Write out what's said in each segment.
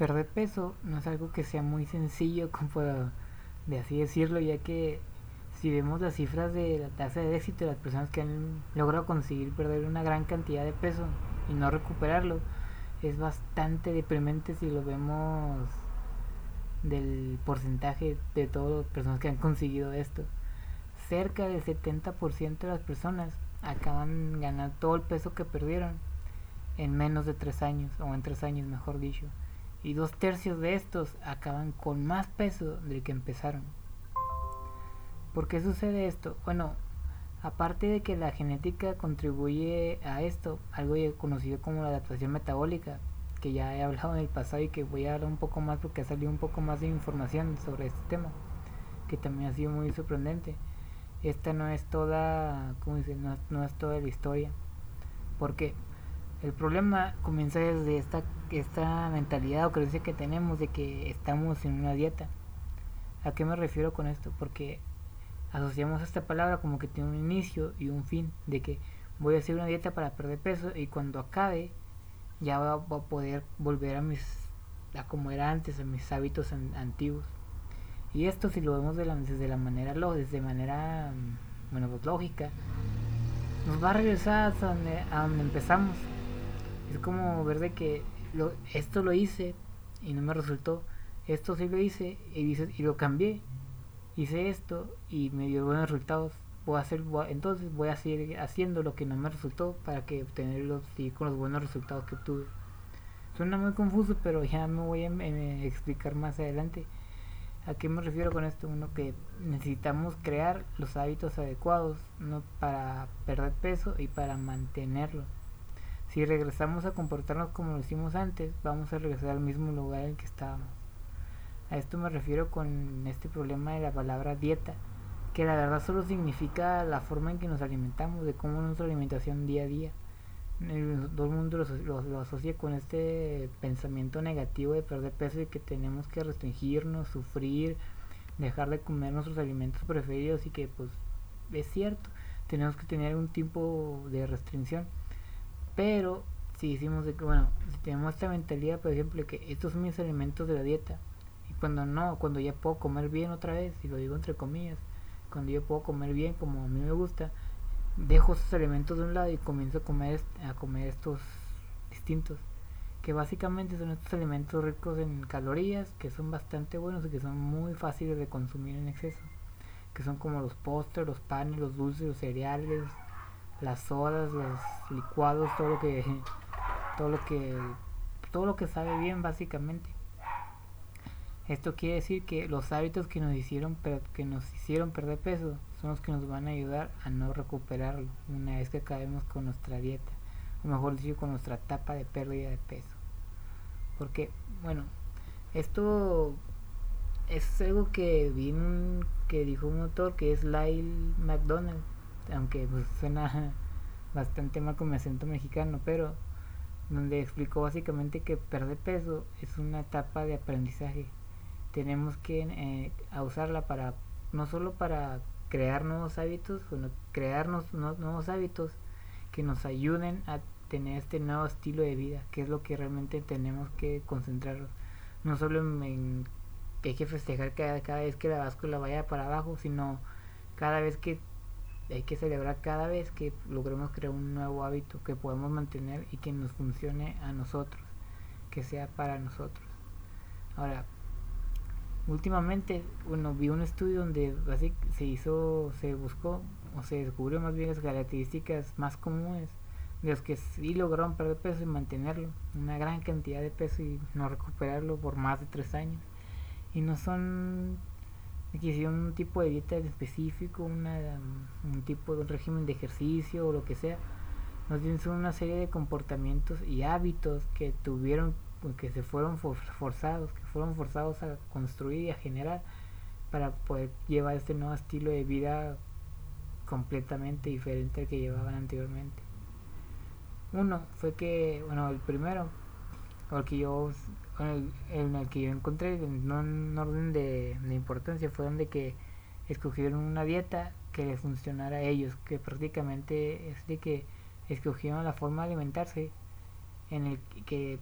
perder peso no es algo que sea muy sencillo, como de así decirlo, ya que si vemos las cifras de la tasa de éxito de las personas que han logrado conseguir perder una gran cantidad de peso y no recuperarlo, es bastante deprimente si lo vemos del porcentaje de todas las personas que han conseguido esto. Cerca del 70% de las personas acaban ganando todo el peso que perdieron en menos de 3 años, o en 3 años mejor dicho. Y dos tercios de estos acaban con más peso del que empezaron. ¿Por qué sucede esto? Bueno, aparte de que la genética contribuye a esto, algo conocido como la adaptación metabólica, que ya he hablado en el pasado y que voy a hablar un poco más porque ha salido un poco más de información sobre este tema, que también ha sido muy sorprendente. Esta no es toda, ¿cómo dice? No, no es toda la historia. Porque el problema comienza desde esta, esta mentalidad o creencia que tenemos de que estamos en una dieta. ¿A qué me refiero con esto? Porque asociamos esta palabra como que tiene un inicio y un fin, de que voy a hacer una dieta para perder peso y cuando acabe ya voy a poder volver a mis a como era antes, a mis hábitos antiguos. Y esto si lo vemos de la, desde la manera desde manera bueno, pues, lógica, nos va a regresar a donde, a donde empezamos. Es como ver de que lo, esto lo hice y no me resultó, esto sí lo hice y, dices, y lo cambié. Hice esto y me dio buenos resultados. Voy a hacer entonces voy a seguir haciendo lo que no me resultó para que obtenerlos y con los buenos resultados que obtuve. Suena muy confuso pero ya me voy a explicar más adelante. A qué me refiero con esto uno que necesitamos crear los hábitos adecuados no para perder peso y para mantenerlo si regresamos a comportarnos como lo hicimos antes vamos a regresar al mismo lugar en que estábamos a esto me refiero con este problema de la palabra dieta, que la verdad solo significa la forma en que nos alimentamos, de cómo nuestra alimentación día a día. todo el mundo lo, asocia con este pensamiento negativo de perder peso y que tenemos que restringirnos, sufrir, dejar de comer nuestros alimentos preferidos y que pues es cierto, tenemos que tener un tiempo de restricción. Pero si decimos de que, bueno, si tenemos esta mentalidad, por ejemplo, que estos son mis alimentos de la dieta, cuando no, cuando ya puedo comer bien otra vez, y lo digo entre comillas, cuando yo puedo comer bien como a mí me gusta, dejo esos elementos de un lado y comienzo a comer, a comer estos distintos, que básicamente son estos alimentos ricos en calorías, que son bastante buenos y que son muy fáciles de consumir en exceso, que son como los postres, los panes, los dulces, los cereales, las sodas, los licuados, todo lo que todo lo que todo lo que sabe bien básicamente esto quiere decir que los hábitos que nos hicieron que nos hicieron perder peso son los que nos van a ayudar a no recuperarlo una vez que acabemos con nuestra dieta, o mejor dicho, con nuestra etapa de pérdida de peso. Porque, bueno, esto es algo que vi que dijo un autor que es Lyle McDonald, aunque pues, suena bastante mal con mi acento mexicano, pero donde explicó básicamente que perder peso es una etapa de aprendizaje tenemos que eh, usarla para no solo para crear nuevos hábitos, sino crearnos nuevos hábitos que nos ayuden a tener este nuevo estilo de vida, que es lo que realmente tenemos que concentrarnos. No solo en, que hay que festejar cada, cada vez que la báscula vaya para abajo, sino cada vez que hay que celebrar cada vez que logremos crear un nuevo hábito que podemos mantener y que nos funcione a nosotros, que sea para nosotros. Ahora, últimamente, bueno, vi un estudio donde así se hizo, se buscó o se descubrió más bien las características más comunes de los que sí lograron perder peso y mantenerlo, una gran cantidad de peso y no recuperarlo por más de tres años. Y no son que un tipo de dieta específico, una, un tipo de un régimen de ejercicio o lo que sea. Son una serie de comportamientos y hábitos que tuvieron que se fueron forzados, que fueron forzados a construir y a generar para poder llevar este nuevo estilo de vida completamente diferente al que llevaban anteriormente. Uno fue que, bueno, el primero, el en el que yo encontré, no en orden de, de importancia, fue donde que escogieron una dieta que les funcionara a ellos, que prácticamente es de que escogieron la forma de alimentarse en el que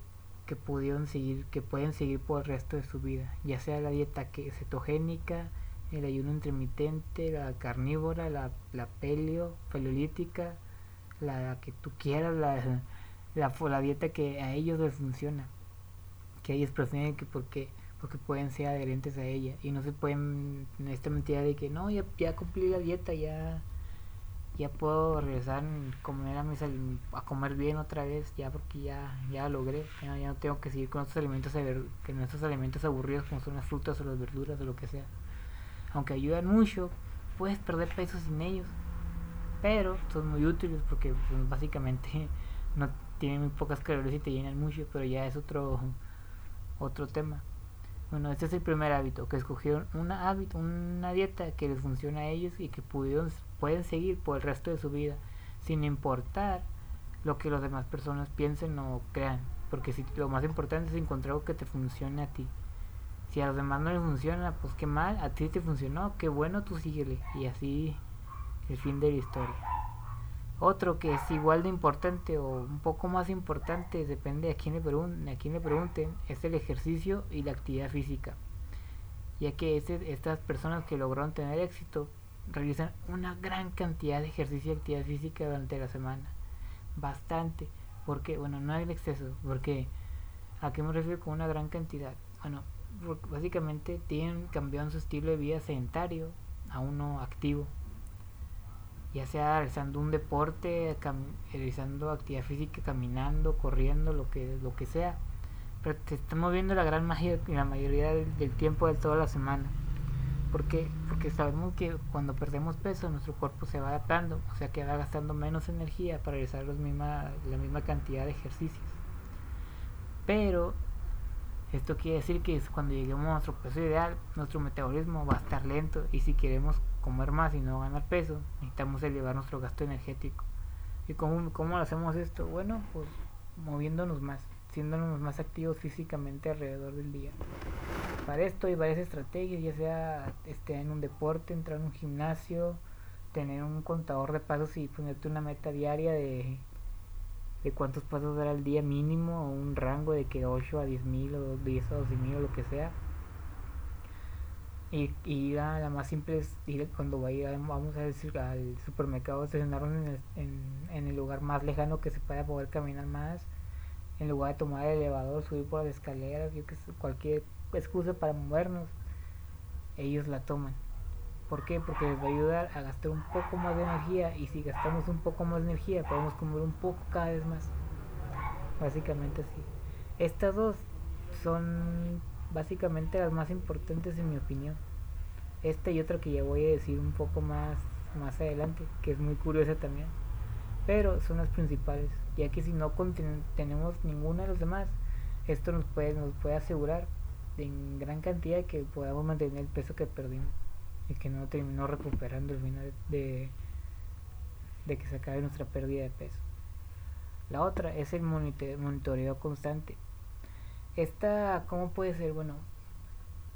que pudieron seguir, que pueden seguir por el resto de su vida, ya sea la dieta que cetogénica, el ayuno intermitente, la carnívora, la, la pelio, paleolítica, la que tú quieras, la, la, la dieta que a ellos les funciona, que ellos prefieren que porque porque pueden ser adherentes a ella. Y no se pueden en esta mentira de que no ya, ya cumplí la dieta ya ya puedo regresar a comer a, mis, a comer bien otra vez ya porque ya ya logré ya, no tengo que seguir con estos alimentos en estos alimentos aburridos como son las frutas o las verduras o lo que sea aunque ayudan mucho puedes perder peso sin ellos pero son muy útiles porque pues, básicamente no tienen muy pocas calorías y te llenan mucho pero ya es otro otro tema bueno, este es el primer hábito, que escogieron una hábito, una dieta que les funciona a ellos y que pudieron, pueden seguir por el resto de su vida, sin importar lo que las demás personas piensen o crean. Porque si lo más importante es encontrar algo que te funcione a ti. Si a los demás no les funciona, pues qué mal, a ti te funcionó, qué bueno, tú síguele. Y así el fin de la historia. Otro que es igual de importante o un poco más importante, depende a quién le, a quién le pregunten, es el ejercicio y la actividad física. Ya que este, estas personas que lograron tener éxito realizan una gran cantidad de ejercicio y actividad física durante la semana. Bastante. Porque, bueno, no hay el exceso. Porque, ¿a qué me refiero con una gran cantidad? Bueno, básicamente tienen cambiado su estilo de vida sedentario a uno activo ya sea realizando un deporte, realizando actividad física, caminando, corriendo, lo que, lo que sea. Pero te estamos moviendo la gran mayoría, la mayoría del, tiempo de toda la semana. ¿Por qué? Porque sabemos que cuando perdemos peso nuestro cuerpo se va adaptando, o sea que va gastando menos energía para realizar los misma, la misma cantidad de ejercicios. Pero esto quiere decir que cuando lleguemos a nuestro peso ideal, nuestro metabolismo va a estar lento y si queremos comer más y no ganar peso, necesitamos elevar nuestro gasto energético. ¿Y cómo, cómo hacemos esto? Bueno, pues moviéndonos más, siéndonos más activos físicamente alrededor del día. Para esto hay varias estrategias, ya sea este, en un deporte, entrar en un gimnasio, tener un contador de pasos y ponerte una meta diaria de, de cuántos pasos dar al día mínimo, o un rango de que 8 a 10 mil o 10 a 12 mil o lo que sea y, y la más simple es ir cuando vaya, vamos a decir, al supermercado, estacionarnos en el, en, el lugar más lejano que se pueda poder caminar más, en lugar de tomar el elevador, subir por las escaleras, yo que cualquier excusa para movernos, ellos la toman. ¿Por qué? Porque les va a ayudar a gastar un poco más de energía y si gastamos un poco más de energía podemos comer un poco cada vez más. Básicamente así. Estas dos son básicamente las más importantes en mi opinión. Esta y otra que ya voy a decir un poco más, más adelante, que es muy curiosa también. Pero son las principales, ya que si no tenemos ninguna de las demás, esto nos puede, nos puede asegurar en gran cantidad que podamos mantener el peso que perdimos y que no terminó recuperando el final de, de que se acabe nuestra pérdida de peso. La otra es el monitoreo constante esta, ¿cómo puede ser? Bueno,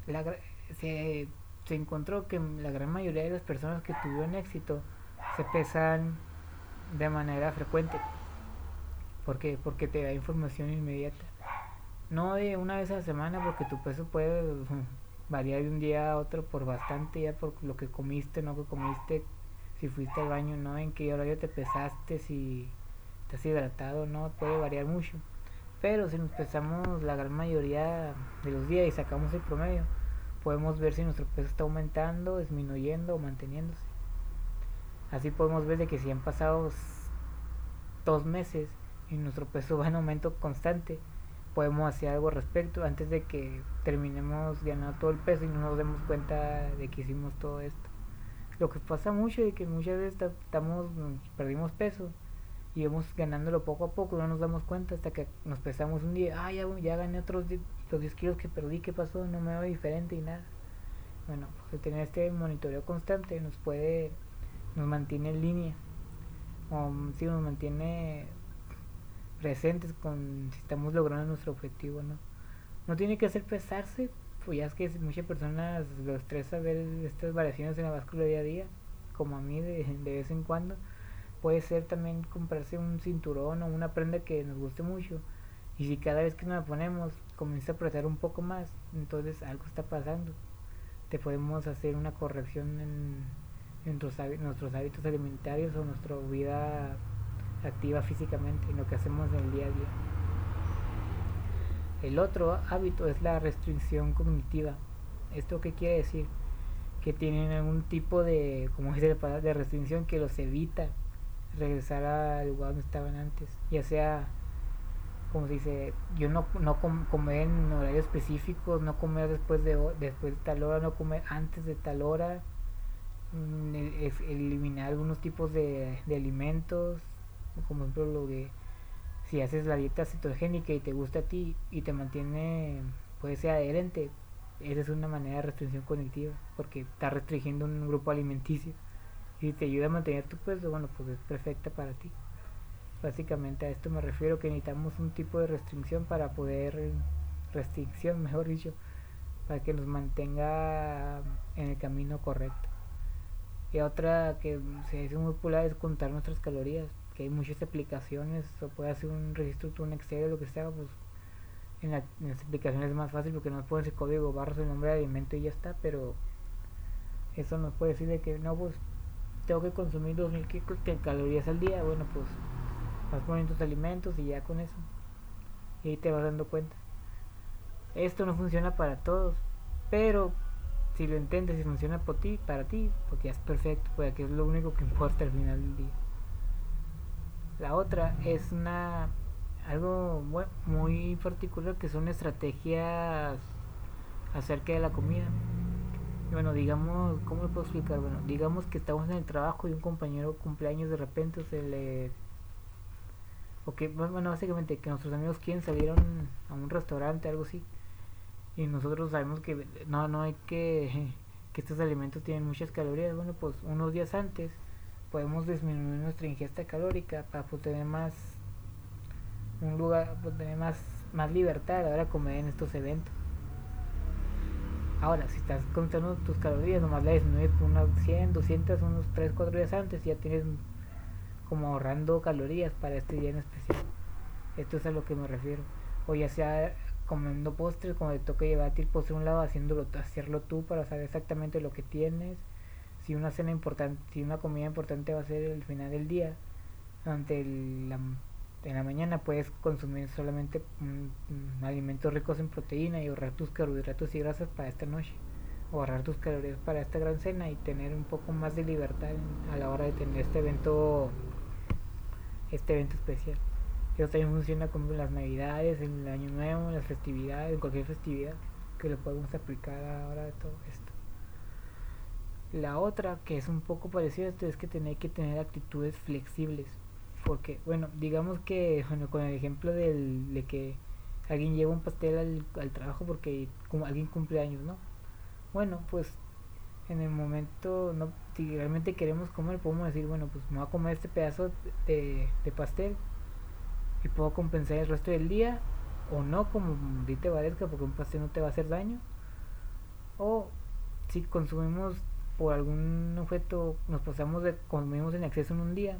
la, se, se encontró que la gran mayoría de las personas que tuvieron éxito se pesan de manera frecuente. ¿Por qué? Porque te da información inmediata. No de una vez a la semana, porque tu peso puede variar de un día a otro por bastante, ya por lo que comiste, no que comiste, si fuiste al baño, no en qué horario te pesaste, si estás hidratado, no, puede variar mucho. Pero si nos pesamos la gran mayoría de los días y sacamos el promedio, podemos ver si nuestro peso está aumentando, disminuyendo o manteniéndose. Así podemos ver de que si han pasado dos meses y nuestro peso va en aumento constante, podemos hacer algo al respecto antes de que terminemos ganando todo el peso y no nos demos cuenta de que hicimos todo esto. Lo que pasa mucho es que muchas veces estamos, perdimos peso y vamos ganándolo poco a poco, no nos damos cuenta hasta que nos pesamos un día, ah, ya, ya gané otros los 10 kilos que perdí, ¿qué pasó? No me veo diferente y nada. Bueno, pues tener este monitoreo constante nos puede, nos mantiene en línea, o si nos mantiene presentes con si estamos logrando nuestro objetivo, ¿no? No tiene que hacer pesarse, pues ya es que muchas personas lo estresa ver estas variaciones en la báscula día a día, como a mí de, de vez en cuando puede ser también comprarse un cinturón o una prenda que nos guste mucho Y si cada vez que nos la ponemos comienza a apretar un poco más, entonces algo está pasando. Te podemos hacer una corrección en, nuestros hábitos alimentarios o nuestra vida activa físicamente, en lo que hacemos en el día a día. El otro hábito es la restricción cognitiva. ¿Esto qué quiere decir? Que tienen algún tipo de, como dice la de restricción que los evita regresar al lugar donde estaban antes. Ya sea, como se dice, yo no, no comer en horarios específicos, no comer después de, después de tal hora, no comer antes de tal hora, mm, eliminar algunos tipos de, de alimentos, como ejemplo lo de si haces la dieta cetogénica y te gusta a ti y te mantiene, puede ser adherente, esa es una manera de restricción cognitiva, porque está restringiendo un grupo alimenticio. Y si te ayuda a mantener tu peso, bueno, pues es perfecta para ti. Básicamente a esto me refiero que necesitamos un tipo de restricción para poder, restricción mejor dicho, para que nos mantenga en el camino correcto. Y otra que se hace muy popular es contar nuestras calorías, que hay muchas aplicaciones, o puede hacer un registro, un Excel o lo que sea, pues en, las aplicaciones es más fácil porque nos pones el código barras el nombre de alimento y ya está, pero eso nos puede decir de que no, pues tengo que consumir 2000 calorías al día, bueno, pues vas poniendo tus alimentos y ya con eso. Y ahí te vas dando cuenta. Esto no funciona para todos, pero si lo intentas y funciona por ti, para ti, ya es perfecto, porque es lo único que importa al final del día. La otra es una algo muy particular que son estrategias acerca de la comida. Bueno, digamos, ¿cómo lo puedo explicar? Bueno, digamos que estamos en el trabajo y un compañero cumpleaños de repente se le... O que, bueno, básicamente que nuestros amigos quieren salir a un, restaurante, algo así. Y nosotros sabemos que no, no hay que... que estos alimentos tienen muchas calorías. Bueno, pues unos días antes podemos disminuir nuestra ingesta calórica para poder tener más un lugar, poder tener más, más libertad a la hora de comer en estos eventos. Ahora, si estás contando tus calorías, nomás la disminuyes por unas 100, 200, unos 3, 4 días antes, ya tienes como ahorrando calorías para este día en especial. Esto es a lo que me refiero. O ya sea comiendo postres, como te toca llevar el postre a un lado, haciéndolo, hacerlo tú para saber exactamente lo que tienes si una cena importante, si una comida importante va a ser el final del día, ante la, en la mañana puedes consumir solamente alimentos ricos en proteína y ahorrar tus carbohidratos y grasas para esta noche, o ahorrar tus calorías para esta gran cena y tener un poco más de libertad a la hora de tener este evento, este evento especial. Eso también funciona como las navidades, el año nuevo, las festividades, cualquier festividad que lo podemos aplicar ahora de todo esto. La otra, que es un poco parecida a esto, es que tener que tener actitudes flexibles. Porque, bueno, digamos que, bueno, con el ejemplo del, de que alguien lleva un pastel al, al trabajo porque como alguien cumple años, ¿no? Bueno, pues en el momento, no, si realmente queremos comer, podemos decir, bueno, pues me voy a comer este pedazo de, de pastel y puedo compensar el resto del día, o no, como te parezca, porque un pastel no te va a hacer daño. O si consumimos por algún objeto nos pasamos de consumimos en exceso en un día,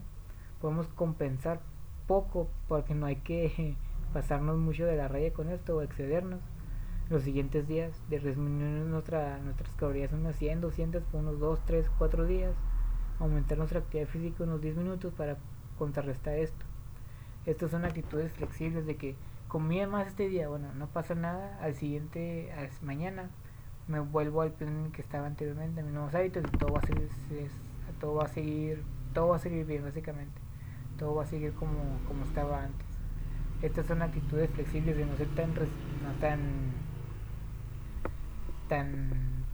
podemos compensar poco porque no hay que pasarnos mucho de la raya con esto o excedernos. Los siguientes días de disminuir nuestra, nuestras calorías unas 100, 200 por unos 2, 3, 4 días. Aumentar nuestra actividad física unos 10 minutos para contrarrestar esto. Estas son actitudes flexibles de que comí más este día, bueno, no pasa nada, al siguiente, mañana me vuelvo al plan que estaba anteriormente, a mis nuevos hábitos y todo va a seguir, todo va a seguir, todo va a seguir bien básicamente, todo va a seguir como, como estaba antes. Estas son actitudes flexibles de no ser tan, no tan, tan,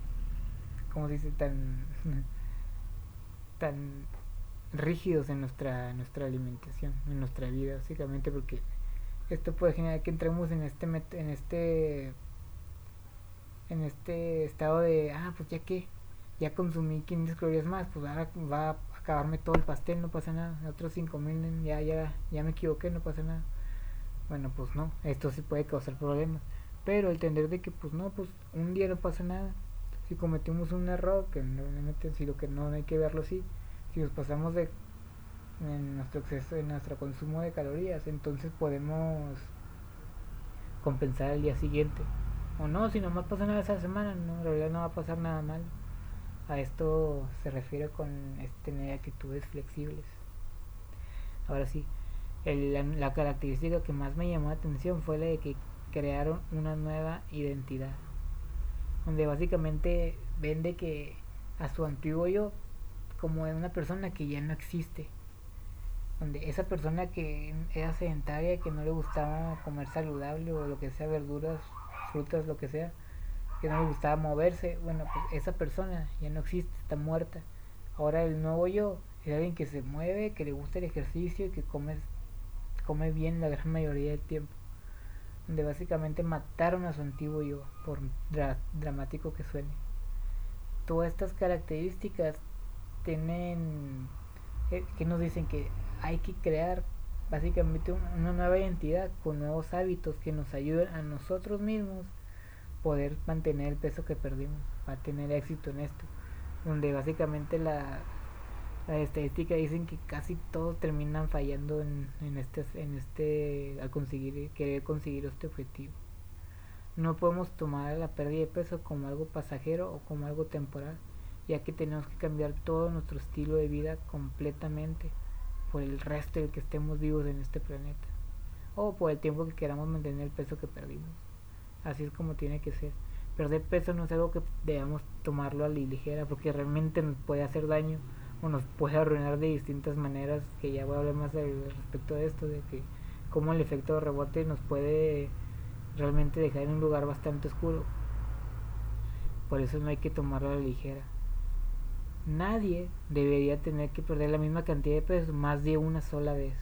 ¿cómo se dice? Tan, tan rígidos en nuestra, nuestra alimentación, en nuestra vida básicamente porque esto puede generar que entremos en este en este en este estado de, ah, pues ya que ya consumí 500 calorías más, pues ahora va a acabarme todo el pastel, no pasa nada. Otros 5000 ya, ya, ya me equivoqué, no pasa nada. Bueno, pues no, esto sí puede causar problemas. Pero entender de que, pues no, pues un día no pasa nada. Si cometimos un error, que normalmente si lo que no hay que verlo así, si nos pasamos de en nuestro exceso, en nuestro consumo de calorías, entonces podemos compensar al día siguiente. O no, si nomás pasa una vez a la semana, no, en realidad no va a pasar nada mal. A esto se refiere con tener actitudes flexibles. Ahora sí, el, la, característica que más me llamó la atención fue la de que crearon una nueva identidad. Donde básicamente vende que a su antiguo yo como una persona que ya no existe. Donde esa persona que era sedentaria, que no le gustaba comer saludable o lo que sea, verduras, frutas, lo que sea, que no le gustaba moverse, bueno, pues esa persona ya no existe, está muerta. Ahora el nuevo yo es alguien que se mueve, que le gusta el ejercicio y que come, come bien la gran mayoría del tiempo. Donde básicamente mataron a su antiguo yo, por dramático que suene. Todas estas características tienen, eh, que nos dicen que hay que crear básicamente una nueva identidad con nuevos hábitos que nos ayuden a nosotros mismos poder mantener el peso que perdimos, para tener éxito en esto, donde básicamente la, la estadística dicen que casi todos terminan fallando en, en este en este al conseguir querer conseguir este objetivo. No podemos tomar la pérdida de peso como algo pasajero o como algo temporal, ya que tenemos que cambiar todo nuestro estilo de vida completamente por el resto del que estemos vivos en este planeta o por el tiempo que queramos mantener el peso que perdimos. Así es como tiene que ser. Perder peso no es algo que debamos tomarlo a la ligera porque realmente nos puede hacer daño o nos puede arruinar de distintas maneras que ya voy a hablar más respecto de esto de que cómo el efecto de rebote nos puede realmente dejar en un lugar bastante oscuro por eso no hay que tomarlo a la ligera nadie debería tener que perder la misma cantidad de peso más de una sola vez.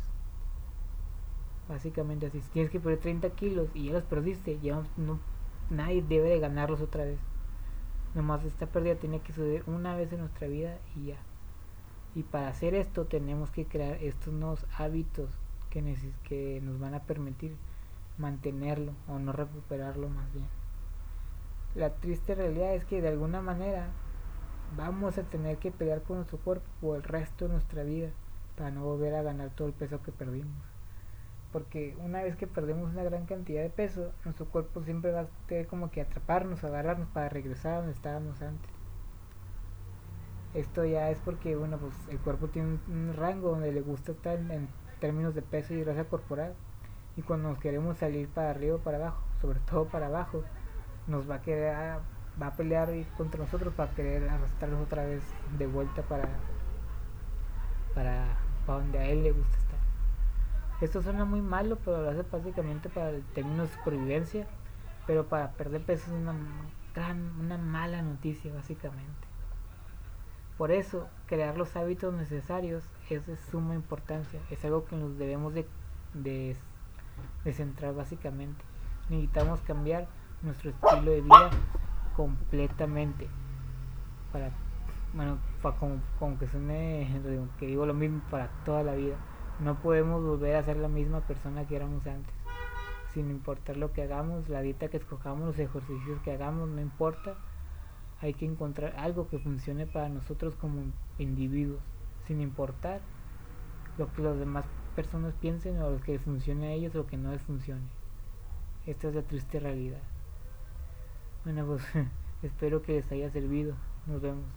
Básicamente así, si tienes que perder 30 kilos y ya los perdiste, ya no, nadie debe de ganarlos otra vez. Nomás esta pérdida tiene que suceder una vez en nuestra vida y ya. Y para hacer esto tenemos que crear estos nuevos hábitos que, que nos van a permitir mantenerlo o no recuperarlo más bien. La triste realidad es que de alguna manera vamos a tener que pelear con nuestro cuerpo por el resto de nuestra vida para no volver a ganar todo el peso que perdimos. Porque una vez que perdemos una gran cantidad de peso, nuestro cuerpo siempre va a tener como que atraparnos, agarrarnos para regresar a donde estábamos antes. Esto ya es porque, bueno, pues el cuerpo tiene un, rango donde le gusta estar en, términos de peso y grasa corporal. Y cuando nos queremos salir para arriba o para abajo, sobre todo para abajo, nos va a quedar va a pelear contra nosotros para querer arrastrarnos otra vez de vuelta para, para, donde a él le gusta estar. Esto suena muy malo, pero lo hace básicamente para el término de supervivencia, pero para perder peso es una gran, una mala noticia básicamente. Por eso, crear los hábitos necesarios es de suma importancia, es algo que nos debemos de, de, de centrar básicamente. Necesitamos cambiar nuestro estilo de vida completamente. Para, bueno, para como, como que suene, que digo lo mismo para toda la vida. No podemos volver a ser la misma persona que éramos antes. Sin importar lo que hagamos, la dieta que escojamos, los ejercicios que hagamos, no importa. Hay que encontrar algo que funcione para nosotros como individuos, sin importar lo que las demás personas piensen o lo que funcione a ellos o que no les funcione. Esta es la triste realidad. Bueno, pues espero que les haya servido. Nos vemos.